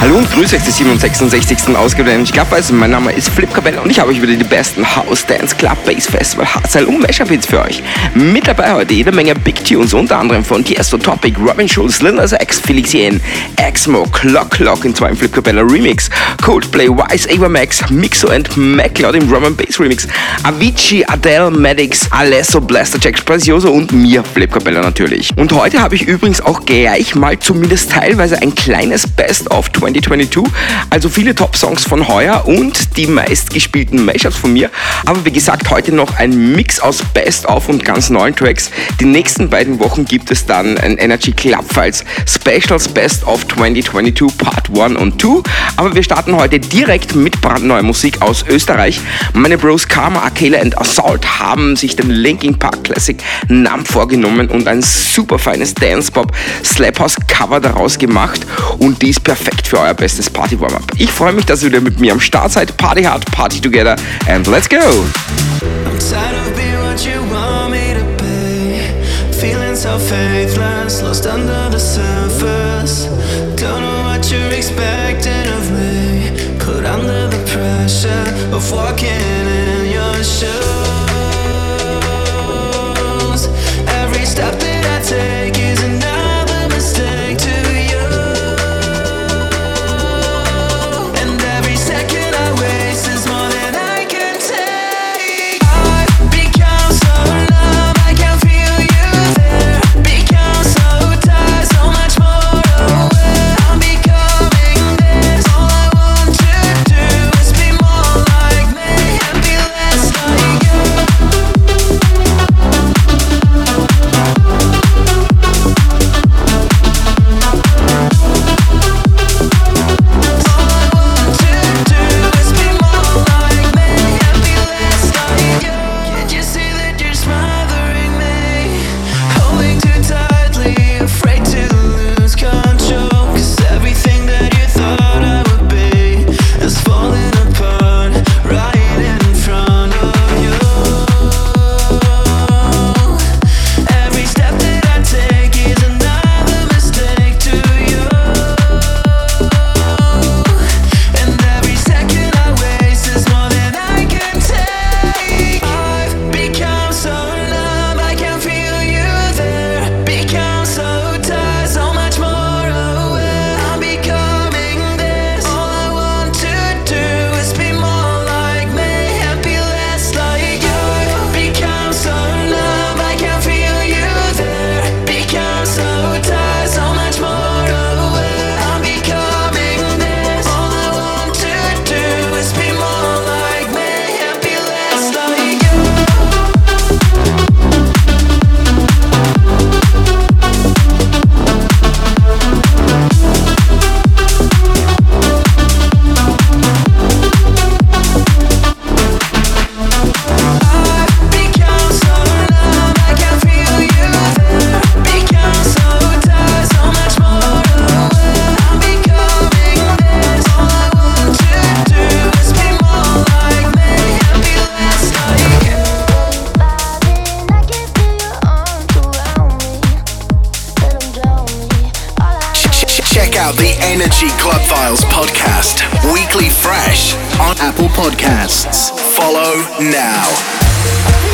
Hallo und grüße euch zur 67. Ausgabe der Energy Club Weiß. Mein Name ist Flip Cabella und ich habe euch wieder die besten House, Dance, Club, Bass, Festival, Hardstyle und Mashup Hits für euch. Mit dabei heute jede Menge Big Tunes, unter anderem von Tiesto, Topic, Robin Schulz, Lil Nas X, Felix Yen, Exmo, Clock Clock in zwei Flip Cabella Remix, Coldplay, Wise, Ava Max, Mixo and MacLeod im Drum Bass Remix, Avicii, Adele, Maddox, Alesso, Blaster, Jack Precioso und mir, Flip Cabella natürlich. Und heute habe ich übrigens auch gleich mal zumindest teilweise ein kleines Best-of 2022. Also viele Top-Songs von heuer und die meistgespielten Mashups von mir. Aber wie gesagt, heute noch ein Mix aus Best-of und ganz neuen Tracks. Die nächsten beiden Wochen gibt es dann ein Energy Club Files Specials Best-of 2022 Part 1 und 2. Aber wir starten heute direkt mit brandneuer Musik aus Österreich. Meine Bros Karma, Akela und Assault haben sich den Linkin Park Classic Namen vorgenommen und ein super feines Dance-Pop Slap House Cover daraus gemacht und die ist perfekt für euer bestes Party-Warm-Up. Ich freue mich, dass ihr wieder mit mir am Start seid. Party hard, party together and let's go! Of walking Energy Club Files podcast, weekly fresh on Apple Podcasts. Follow now.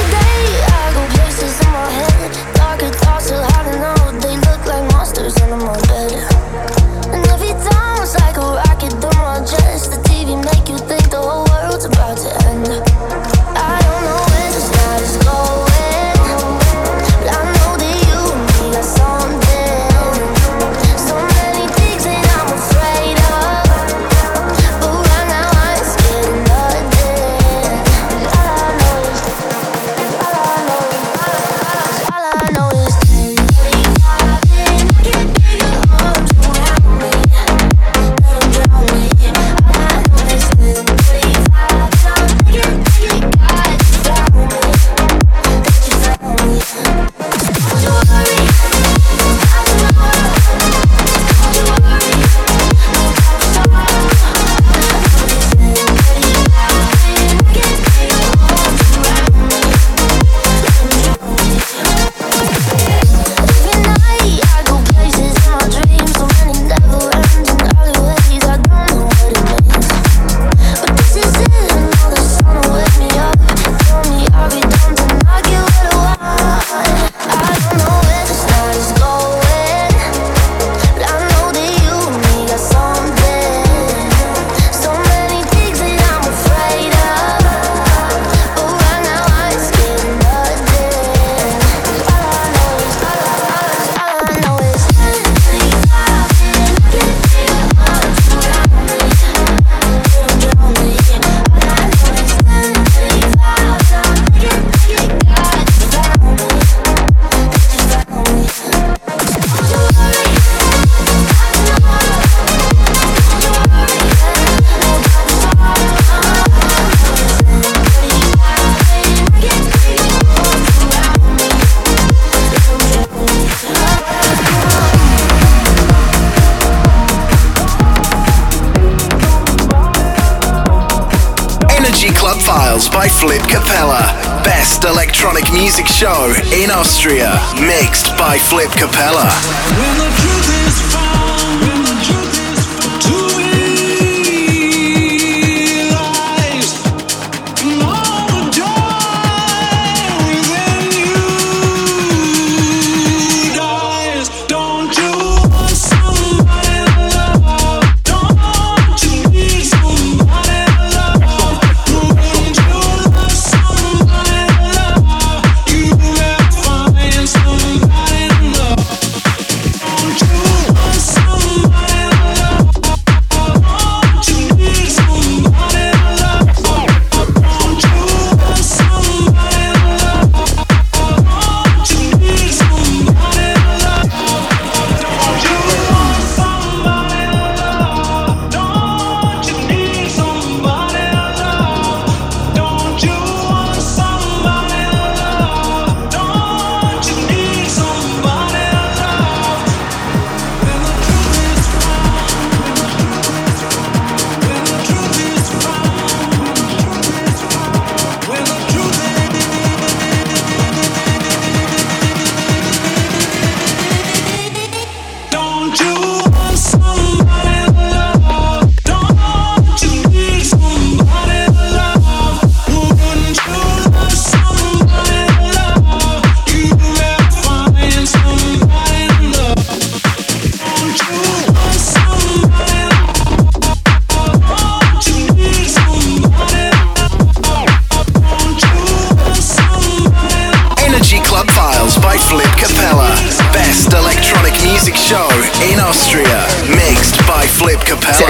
show in Austria, mixed by Flip Capella.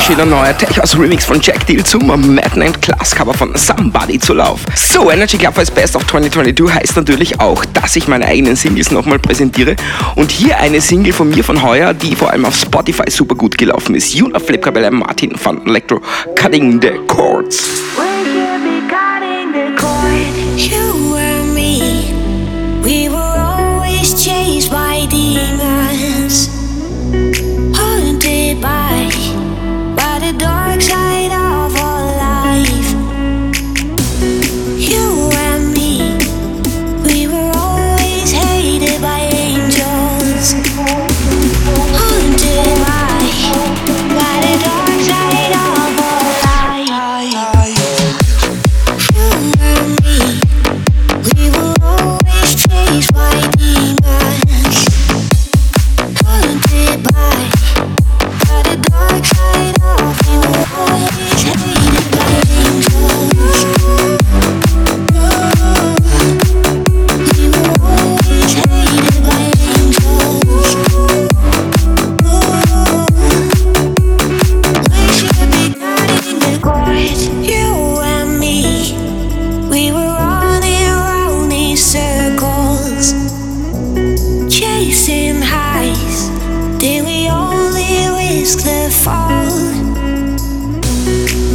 steht ein neuer Tech House Remix von Jack Deal zum Madden and Class Cover von Somebody zu Lauf. So, Energy Club als Best of 2022 heißt natürlich auch, dass ich meine eigenen Singles nochmal präsentiere. Und hier eine Single von mir von heuer, die vor allem auf Spotify super gut gelaufen ist. Juna Flipkabelle Martin van Electro Cutting the Chords.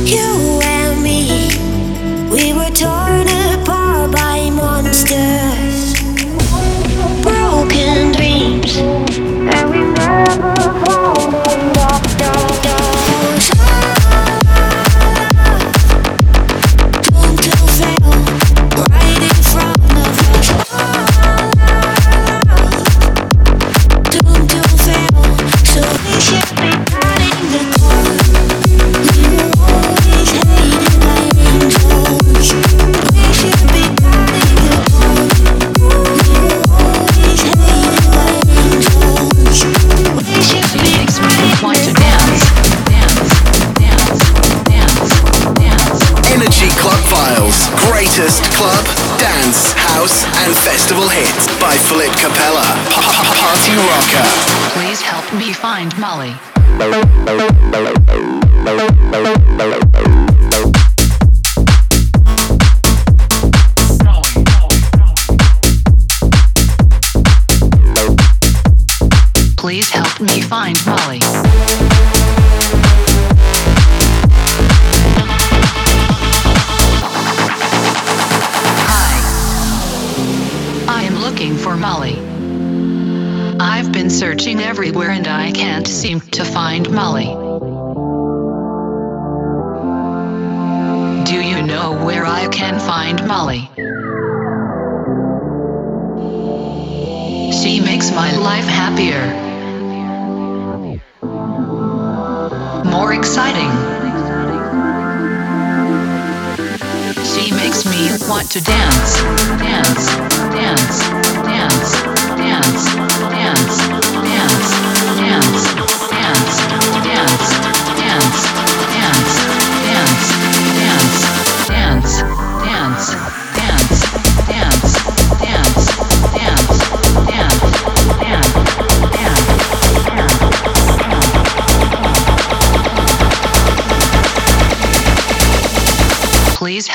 you.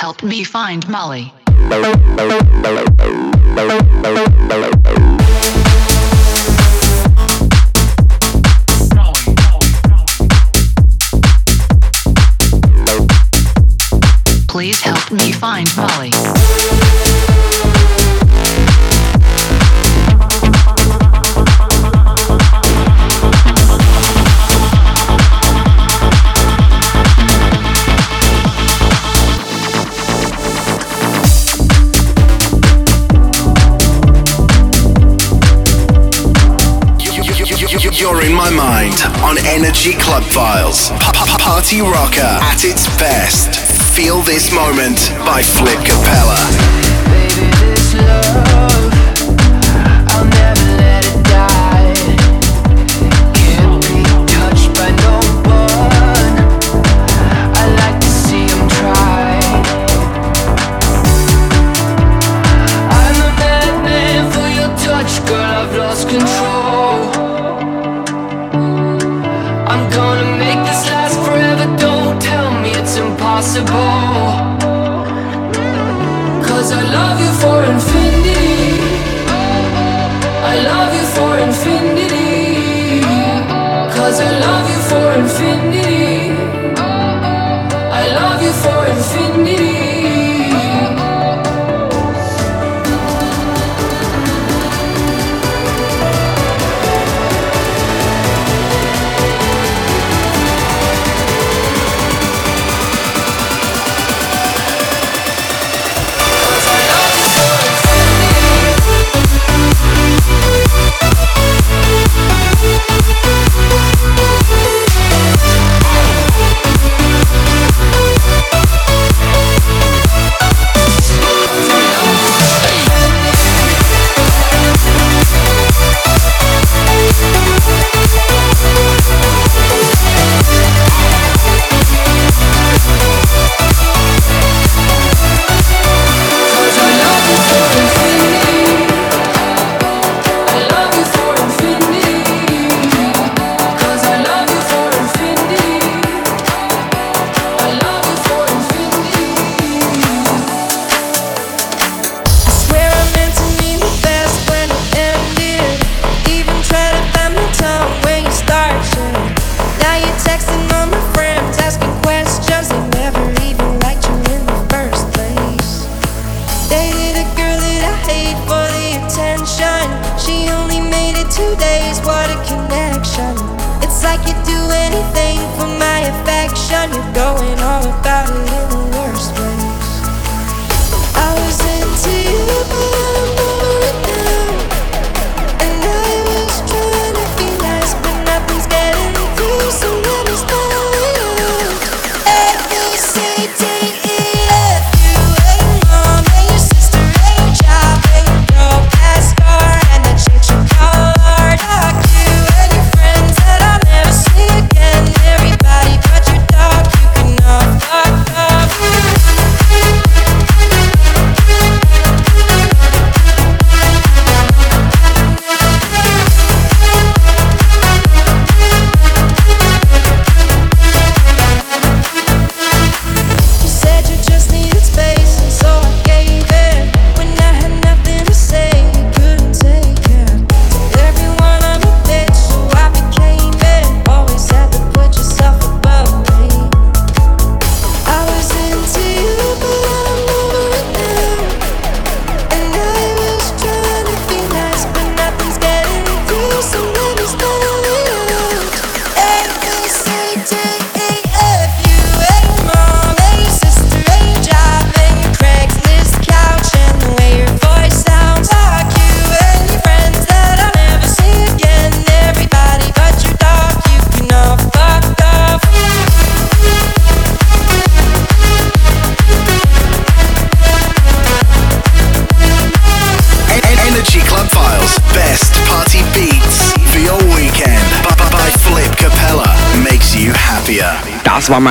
help me find Molly. Please help me find Molly. on Energy Club Files. Party rocker at its best. Feel this moment by Flip Capella.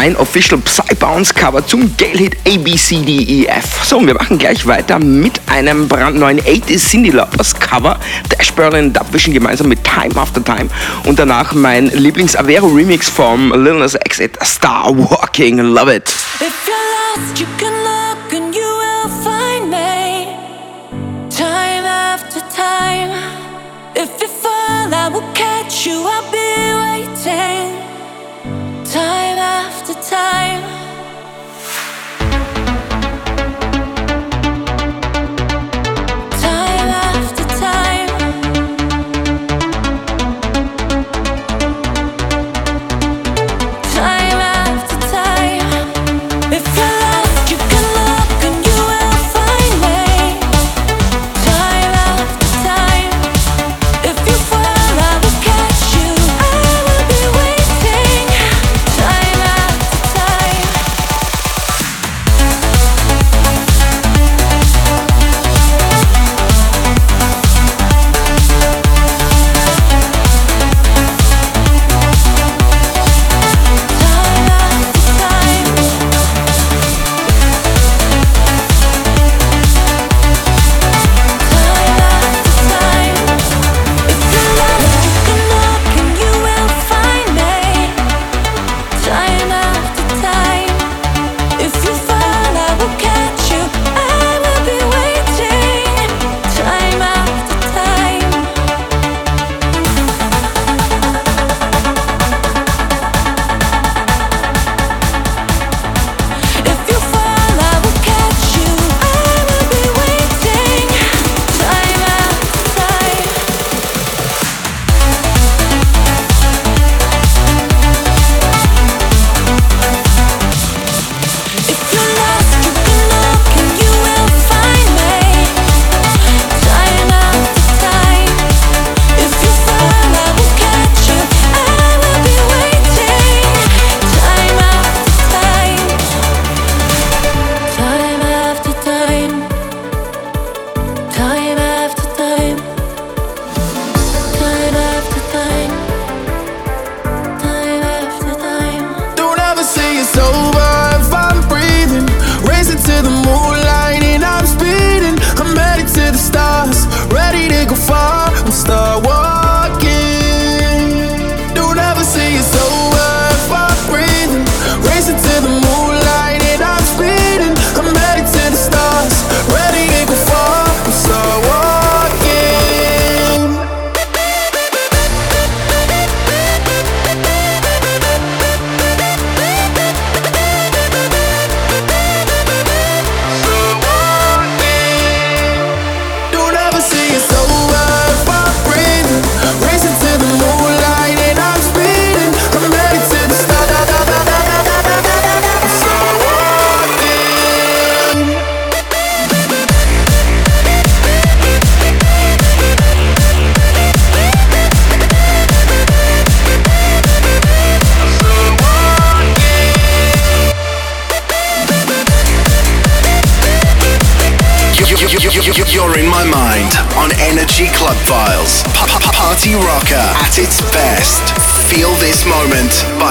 mein Official Psybounce Cover zum Gale-Hit ABCDEF. So, und wir machen gleich weiter mit einem brandneuen 80s Cindy Laupers Cover. Dash Berlin und Dubvision gemeinsam mit Time After Time. Und danach mein Lieblings-Avero-Remix vom Lil Nas X Star Walking. Love it. If you're lost, you can after time.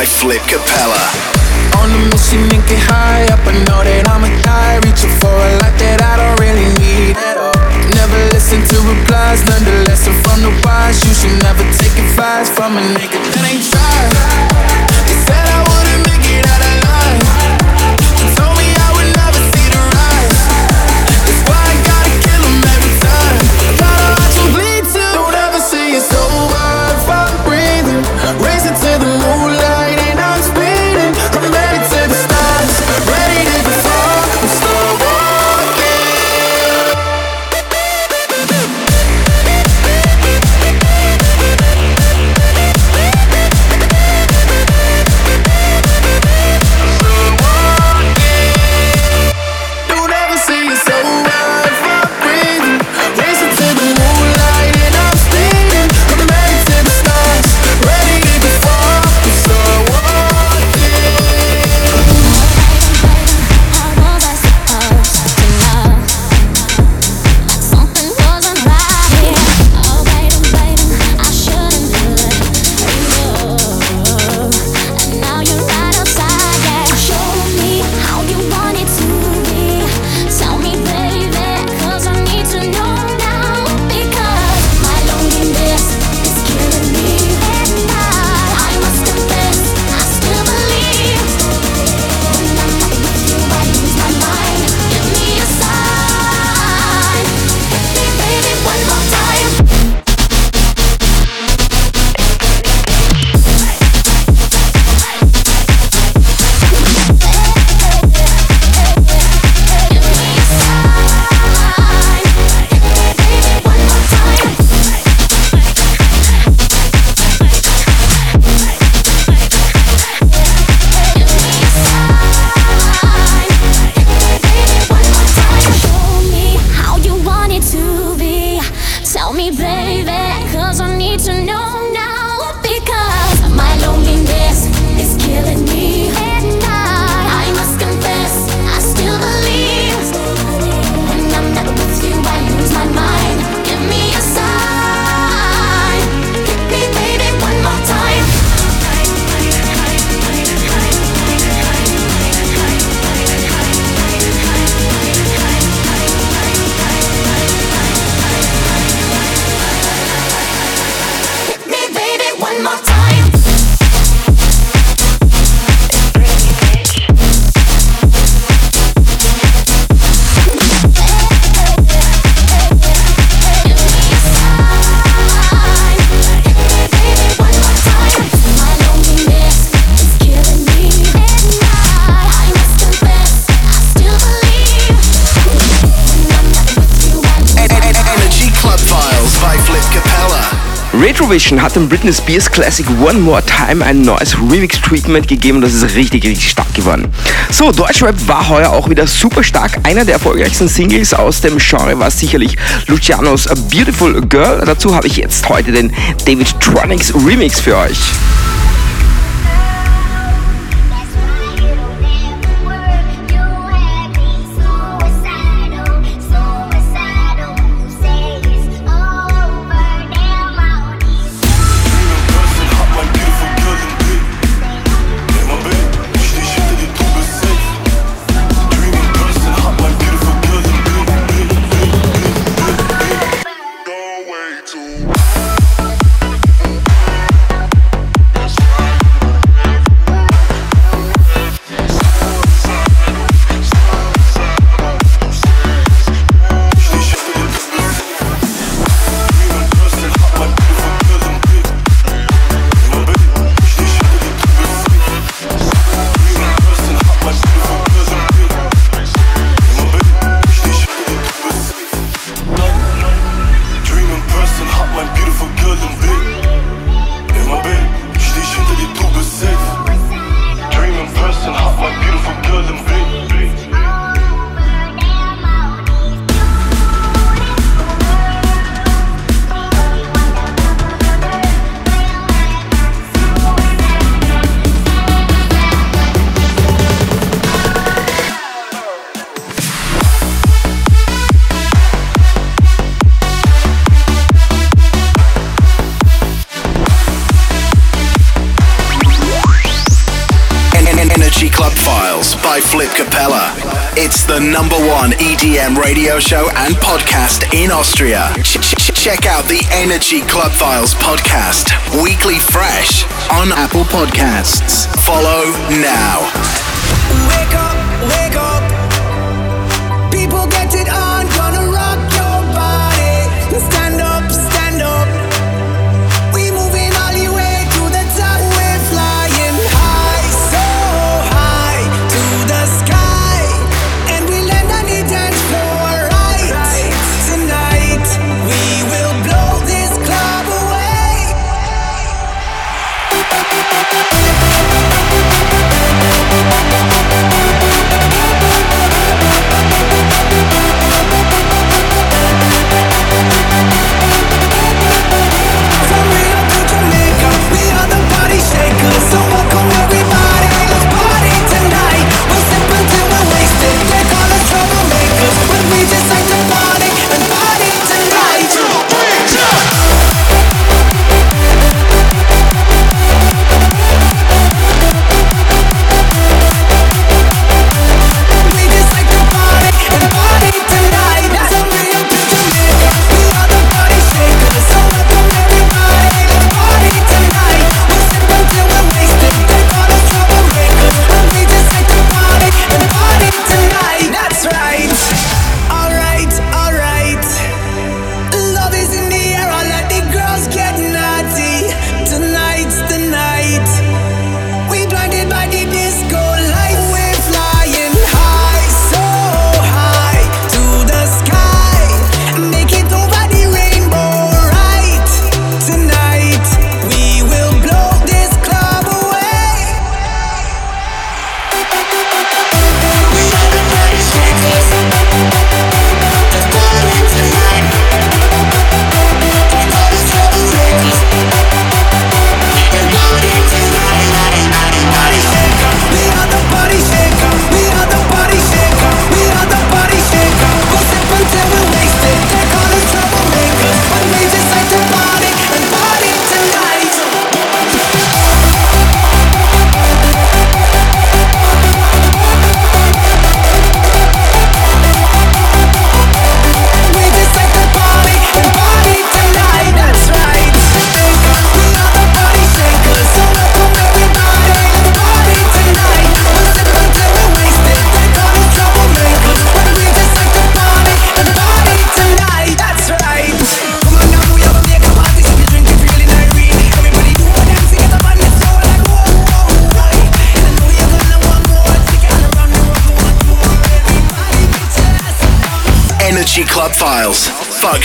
by Flip Capella. Retrovision hat dem Britney Spears Classic One More Time ein neues Remix-Treatment gegeben und das ist richtig, richtig stark geworden. So, Deutschrap war heuer auch wieder super stark. Einer der erfolgreichsten Singles aus dem Genre war sicherlich Lucianos A Beautiful Girl. Dazu habe ich jetzt heute den David Tronics Remix für euch. The number one EDM radio show and podcast in Austria. Ch- ch- check out the Energy Club Files podcast, weekly fresh on Apple Podcasts. Follow now. Wake up, wake up. People get it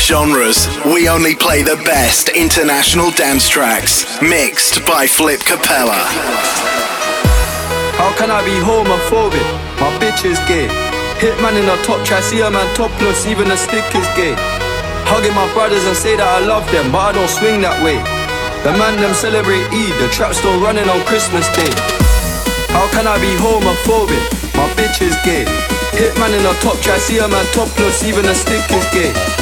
genres. We only play the best international dance tracks. Mixed by Flip Capella. How can I be homophobic? My bitch is gay. Hitman in a top try, see a man topless, even a stick is gay. Hugging my brothers and say that I love them, but I don't swing that way. The man them celebrate Eid, the trap still running on Christmas Day. How can I be homophobic? My bitch is gay. Hitman in a top try, see a man topless, even a stick is gay.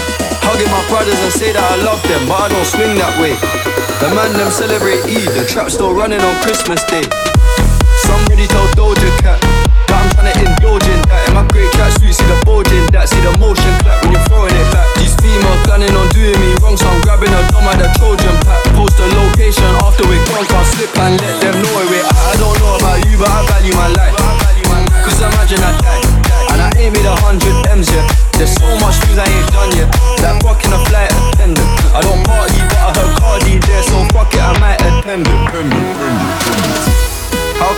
Hugging my brothers and say that I love them, but I don't swing that way. The man them celebrate Eid, the trap still running on Christmas Day. Somebody tell Doja Cat that I'm tryna indulge in that. In my great tracksuit, see the bulge in that, see the motion clap when you're throwing it back. These females planning on doing me wrong, so I'm grabbing a dome at the Trojan pack. Post a location after we gone, can't slip and let them know where we're at. I don't know about you, but I value my life. Cause imagine I die, and I ain't made a hundred M's yet. There's so much things I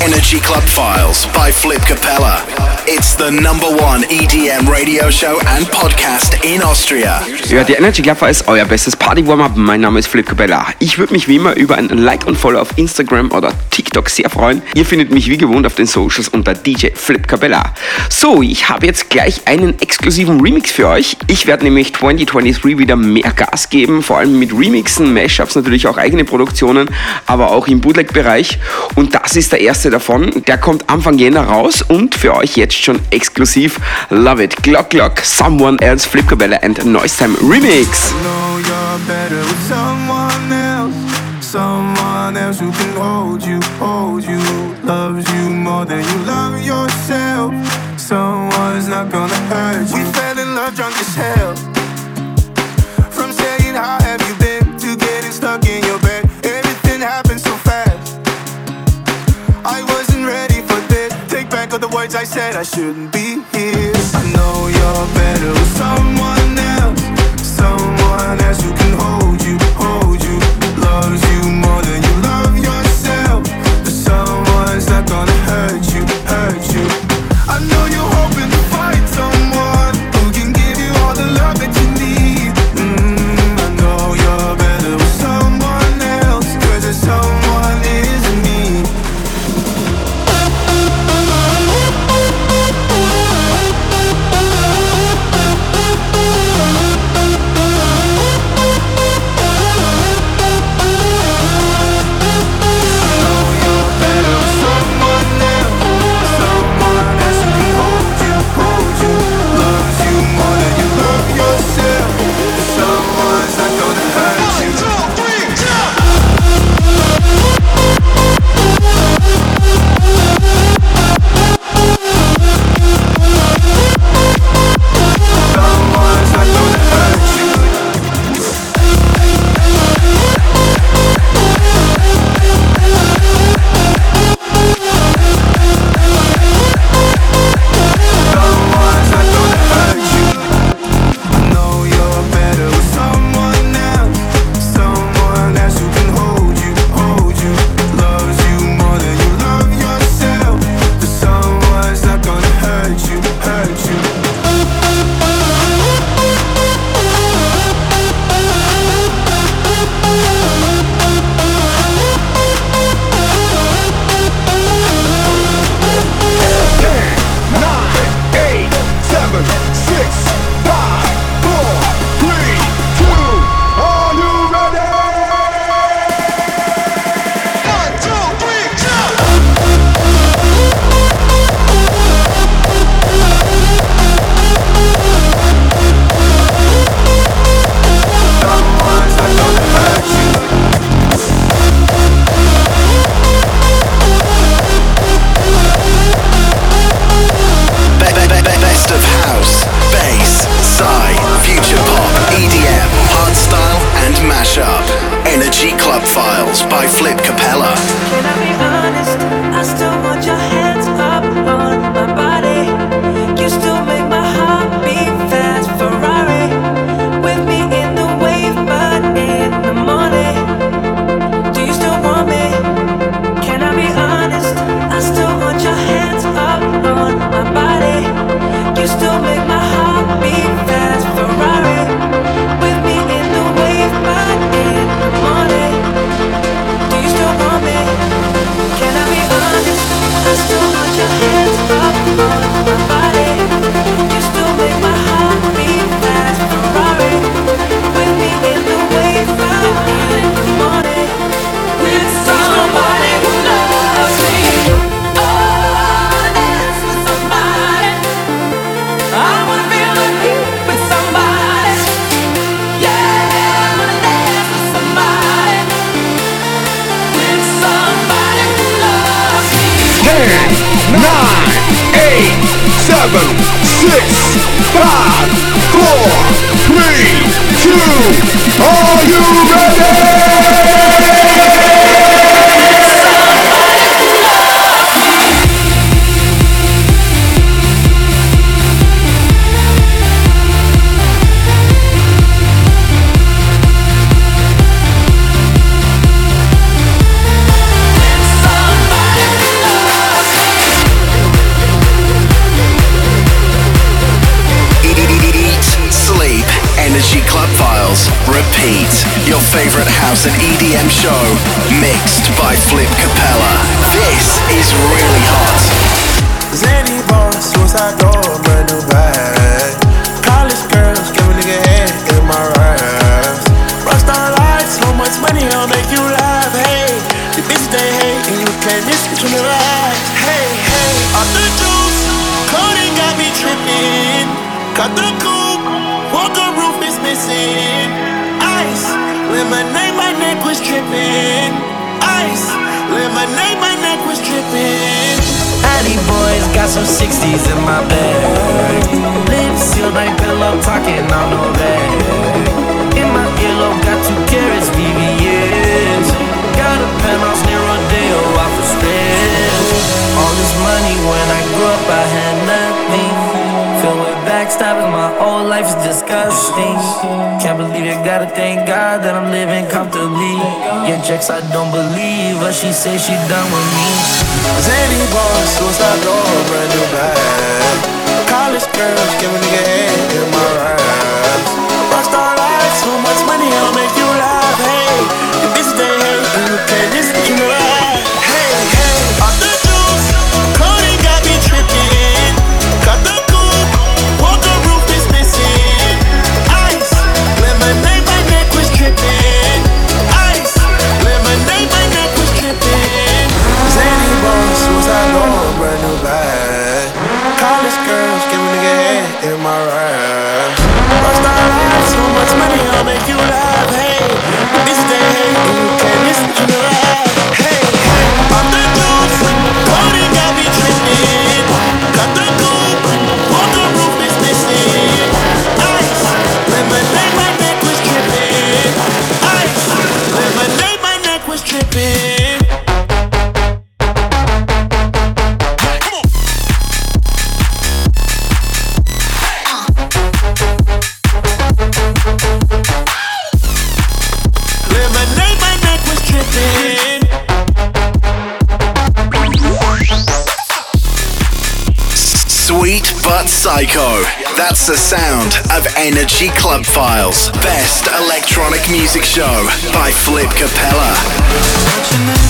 Energy Club Files by Flip Capella. It's the number one EDM radio show and podcast in Austria. Hört die Energy Club ist euer bestes Party-Warm-Up. Mein Name ist Flip Cabella. Ich würde mich wie immer über ein Like und Follow auf Instagram oder TikTok sehr freuen. Ihr findet mich wie gewohnt auf den Socials unter DJ Flip Cabella. So, ich habe jetzt gleich einen exklusiven Remix für euch. Ich werde nämlich 2023 wieder mehr Gas geben, vor allem mit Remixen, Mashups, natürlich auch eigene Produktionen, aber auch im Bootleg-Bereich. Und das ist der erste davon. Der kommt Anfang Jänner raus und für euch jetzt schon exklusiv. Love it. Glock Glock, Someone Else, Flip Cabella and Noise Time Remix. Someone else who can hold you, hold you, loves you more than you love yourself. Someone's not gonna hurt you. I said. I shouldn't be here. favorite house and EDM show, mixed by Flip Capella. This is really hot. Lemonade, my neck was dripping. Ice. Lemonade, my neck was dripping. Addy boys got some 60s in my bag. Lips sealed, my pillow talking on no bag. In my earlobe, got two carrots, BBS. Got a penthouse near Rodeo, out for spare. All this money when I grew up, I had. Stopping my whole life is disgusting. Can't believe it, gotta thank God that I'm living comfortably. Your checks, I don't believe her. She says she done with me. Zany boss, stop, door, brand new bag. College girls, give a nigga head in my ride. Rockstar life, so much money, I'll make you laugh. Hey, if this day, hey, you can't listen, you know. That's the sound of Energy Club Files, best electronic music show by Flip Capella.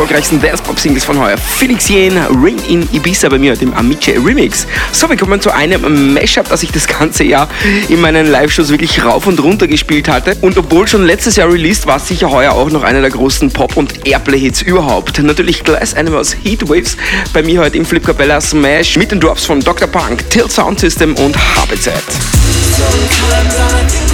erfolgreichsten Dance-Pop-Singles von heuer. Felix Jen, Ring in Ibiza bei mir, dem Amice Remix. So, wir kommen zu einem Mashup, das ich das ganze Jahr in meinen Live-Shows wirklich rauf und runter gespielt hatte. Und obwohl schon letztes Jahr released, war es sicher heuer auch noch einer der großen Pop- und Airplay-Hits überhaupt. Natürlich Glass Animals Heatwaves bei mir heute im Flip Capella Smash mit den Drops von Dr. Punk, Tilt Sound System und HBZ. Sometimes I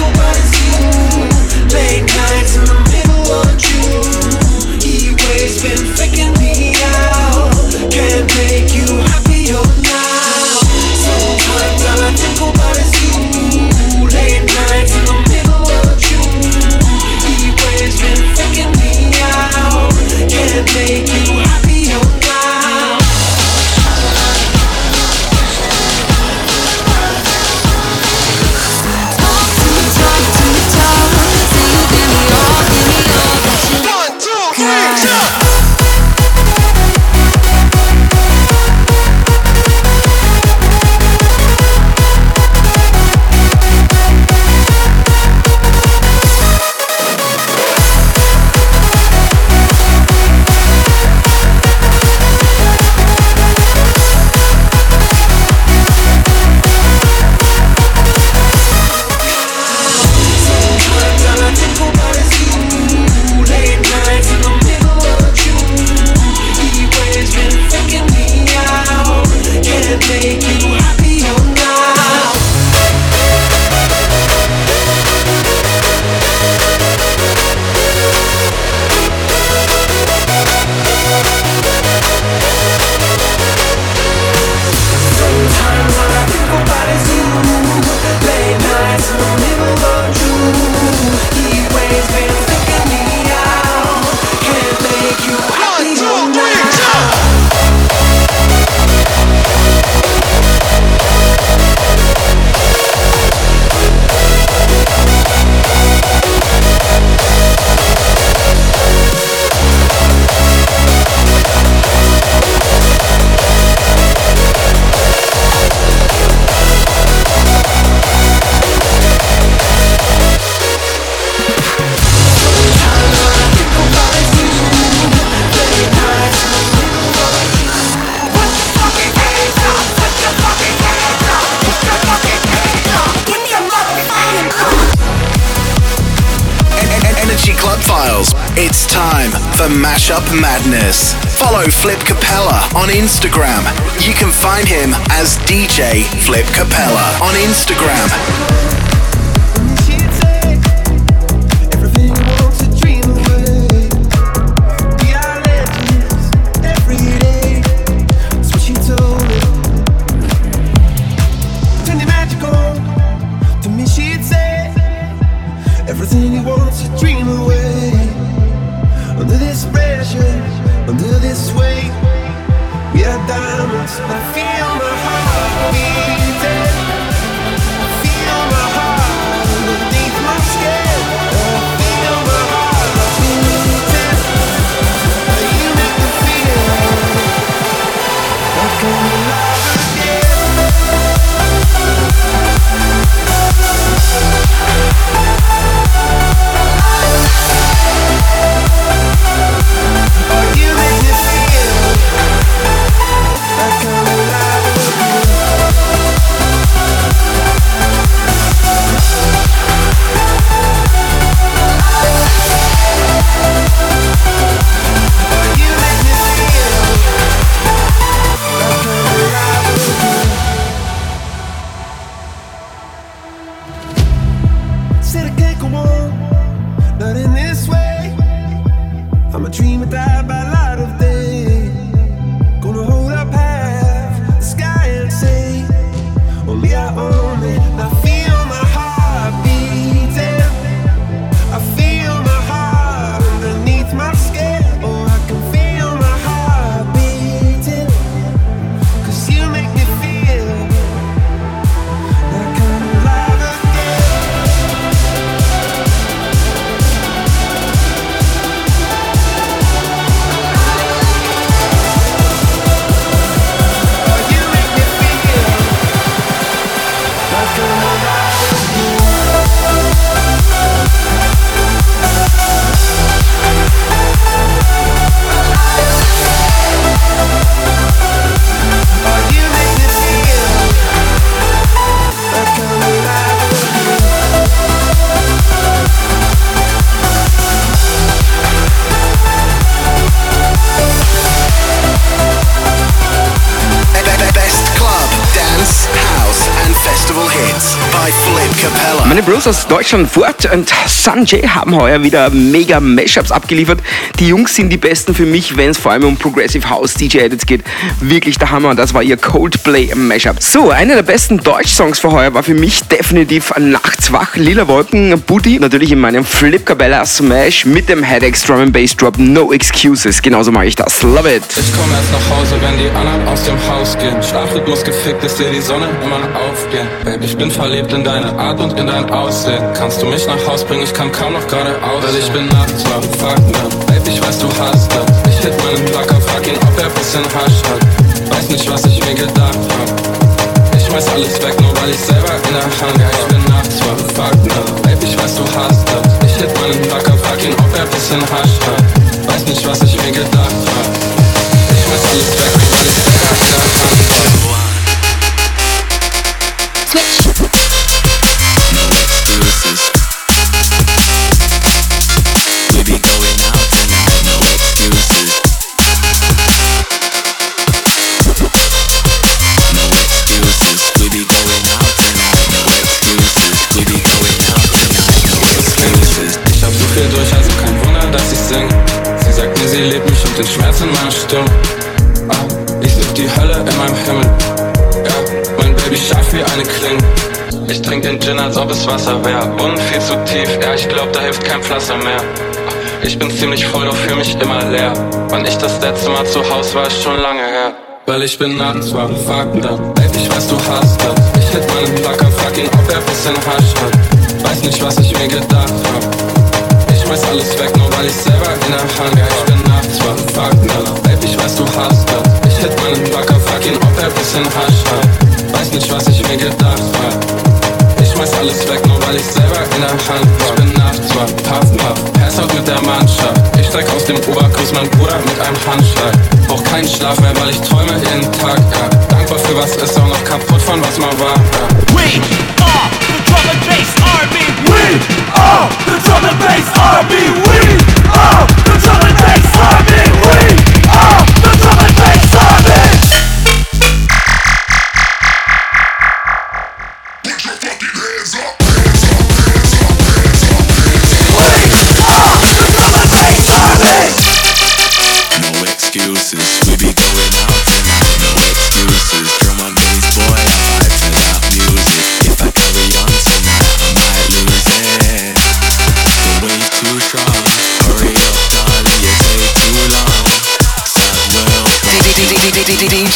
Flip Capella on Instagram. Meine Bros aus Deutschland, Ford und Sanjay haben heuer wieder mega Mashups abgeliefert. Die Jungs sind die besten für mich, wenn es vor allem um Progressive House DJ Edits geht. Wirklich der Hammer und das war ihr Coldplay Mashup. So, einer der besten Deutsch-Songs für heuer war für mich definitiv Nachtswach, Lila Wolken, Booty. Natürlich in meinem Flip Cabella Smash mit dem Headaches Drum and Bass Drop No Excuses. Genauso mache ich das. Love it. Ich komm erst nach Hause, wenn die anderen aus dem Haus gehen. Schlafrhythmus gefickt, ist dir die Sonne immer noch aufgehen. Baby, ich bin verliebt in deine Art und in dein Aussehen. Kannst du mich nach Haus bringen? Ich kann kaum noch geradeaus. Weil ich bin nachts wach, fuck. Baby, ich weiß, du hast das. Ich hit meinen Placker, frag ihn, ob er bisschen Hasch hat. Weiß nicht, was ich mir gedacht hab. Ich schmeiß alles weg, nur weil ich selber in der Hand hab. Ich bin nachts wach, fuck. Baby, ich weiß, du hast das. Ich hit meinen Placker, frag ihn, ob er bisschen Hasch hat. Weiß nicht, was ich mir gedacht hab. Ich schmeiß alles weg, nur weil ich selber in der Hand hab. Ah, ich such die Hölle in meinem Himmel. Ja, mein Baby scharf wie eine Klinge. Ich trink den Gin, als ob es Wasser wär. Und viel zu tief, ja, ich glaub, da hilft kein Pflaster mehr. Ich bin ziemlich voll, doch fühl mich immer leer. Wann ich das letzte Mal zu Haus war, ist schon lange her. Weil ich bin nachts wach, fuck da. Baby, ich weiß, du hast das. Ich hit meinen Placker, frag ihn, ob er bisschen Hasch hat. Weiß nicht, was ich mir gedacht hab. Ich schmeiß alles weg, nur weil ich selber in der Hand hab. Ich bin nachts wach, fuck da. Baby, ich weiß, du hast das. Ich hit meinen Placker, frag ihn, ob er bisschen Hasch hat. Weiß nicht, was ich mir gedacht hab. Ich schmeiß alles weg, nur weil ich selber in der Hand hab. Ich bin nachts wach, paff, paff, pass out mit der Mannschaft. Ich steig aus dem Oberkurs, mein Bruder mit einem Handschlag. Brauch keinen Schlaf mehr, weil ich träume jeden Tag, ja. Dankbar für was ist, auch noch kaputt von was mal war, ja. We are the drum and bass army. We are the drum and bass army. We are the drum and Fuck!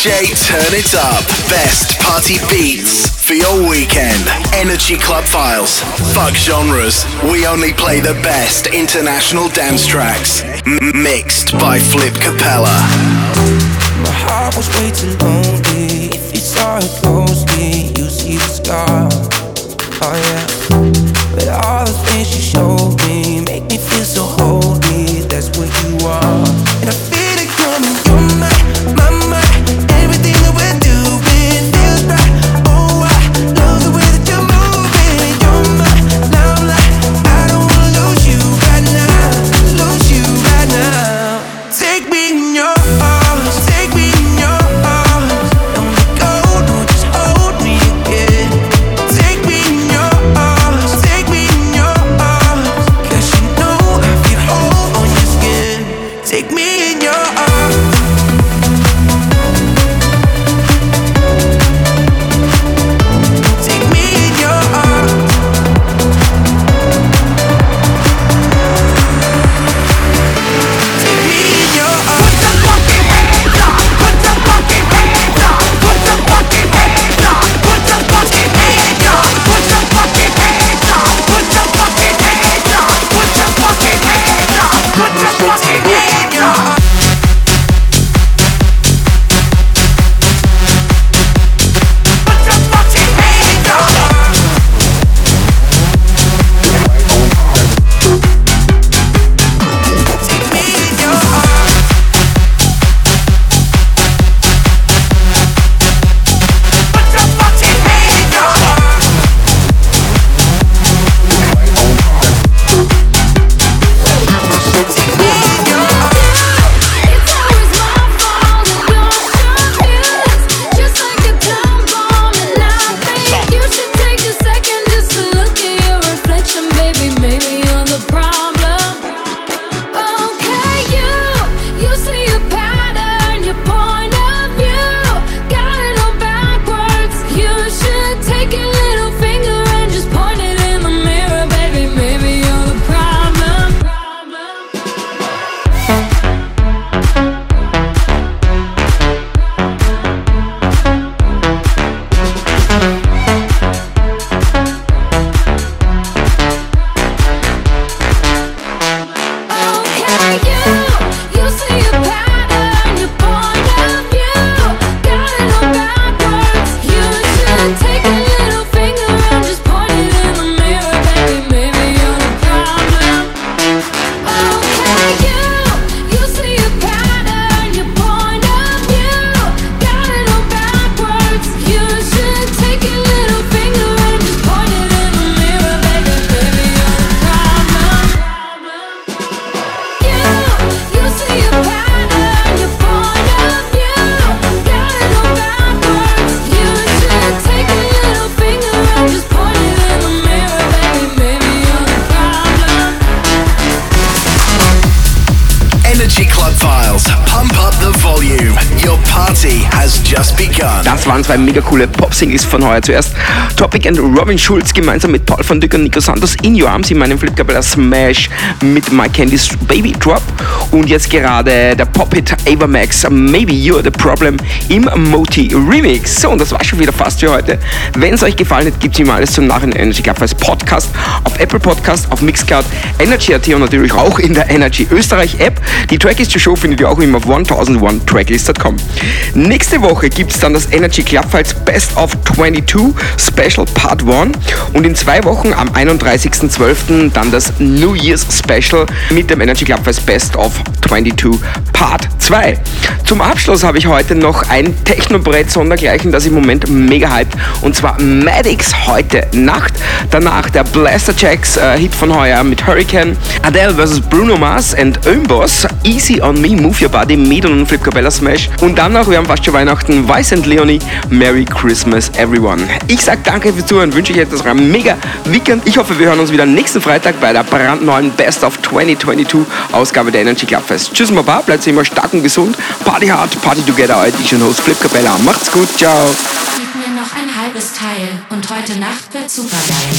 DJ, turn it up. Best party beats for your weekend. Energy Club Files. Fuck genres. We only play the best international dance tracks. M- mixed by Flip Capella. My heart was too lonely. If you saw it closely, you see the scar. Oh yeah. But all the things you showed zwei mega coole Pop-Singles von heuer. Zuerst Topic and Robin Schulz gemeinsam mit Paul van Dyck und Nico Santos in Your Arms in meinem Flip Capella Smash mit My Candy's Baby Drop. Und jetzt gerade der Pop-Hit Ava Max Maybe You're the Problem im Moti Remix. So, und das war schon wieder fast für heute. Wenn es euch gefallen hat, gibt es immer alles zum Nachhinein Energy Club als Podcast auf Apple Podcast, auf Mixcloud, Energy.at und natürlich auch in der Energy Österreich App. Die Tracklist zur Show findet ihr auch immer auf 1001tracklist.com. Nächste Woche gibt es dann das Energy Club Files Best of 22 Special Part 1 und in zwei Wochen am 31.12. dann das New Year's Special mit dem Energy Club Files Best of 22 Part 2. Zum Abschluss habe ich heute noch ein Technobrett sondergleichen, das im Moment mega hype und zwar Maddox heute Nacht. Danach der Blaster Jacks äh, Hit von heuer mit Hurricane, Adele vs Bruno Mars and Ömbos, Easy on Me, Move Your Body, Medon und Flip Cabella Smash und dann noch, wir haben fast schon Weihnachten, Vice and Leonie, Merry Christmas Everyone. Ich sag danke fürs Zuhören, wünsche euch jetzt ein mega Weekend. Ich hoffe, wir hören uns wieder nächsten Freitag bei der brandneuen Best of 2022 Ausgabe der Energy Club Fest. Tschüss, Baba, bleibt immer stark und gesund. Party hard, Party together, euer DJ und Host Flip Cabella. Macht's gut, ciao. Gib mir noch ein halbes Teil und heute Nacht wird super geil.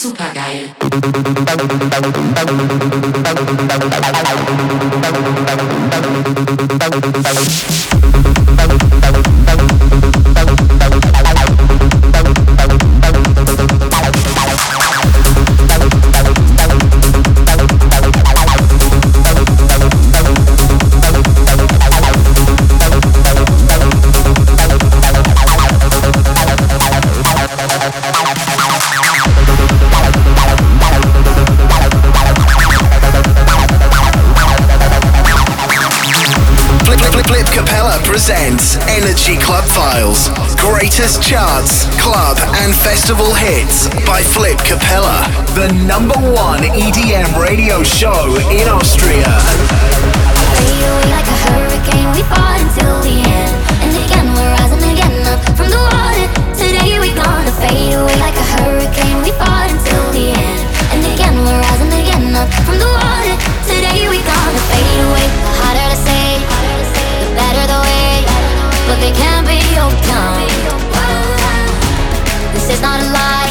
Nacht presents Energy Club Files. Greatest charts, club, and festival hits by Flip Capella. The number one EDM radio show in Austria. Fade away like a hurricane, we fought until the end. And again, we're rising again up from the they can't be overcome. This is not a lie.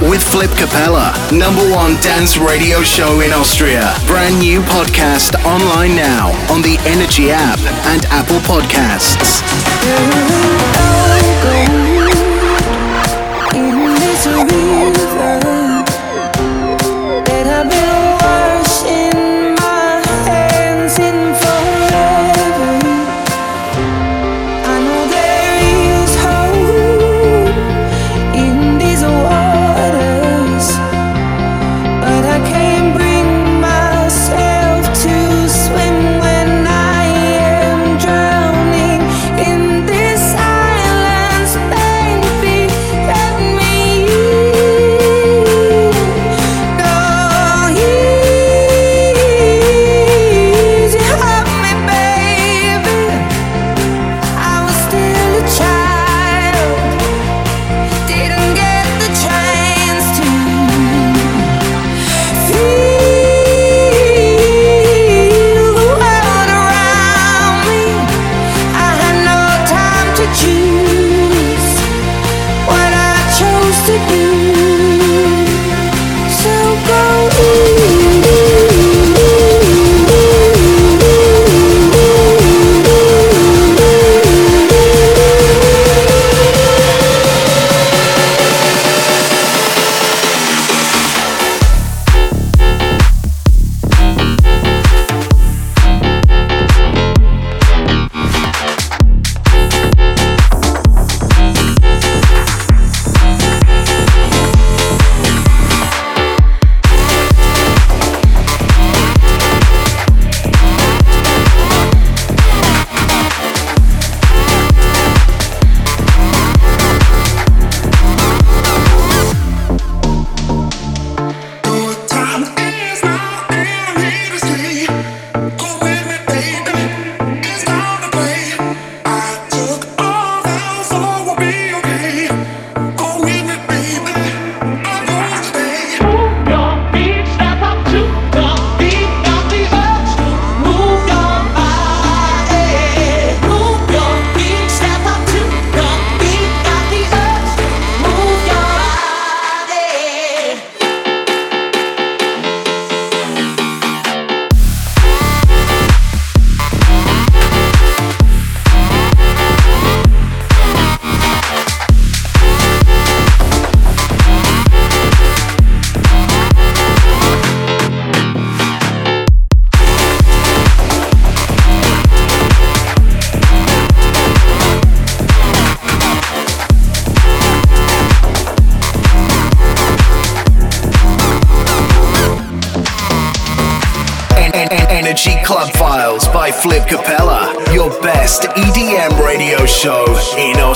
with Flip Capella, number one dance radio show in Austria. Brand new podcast online now on the Energy app and Apple Podcasts. In misery.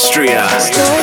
Austria.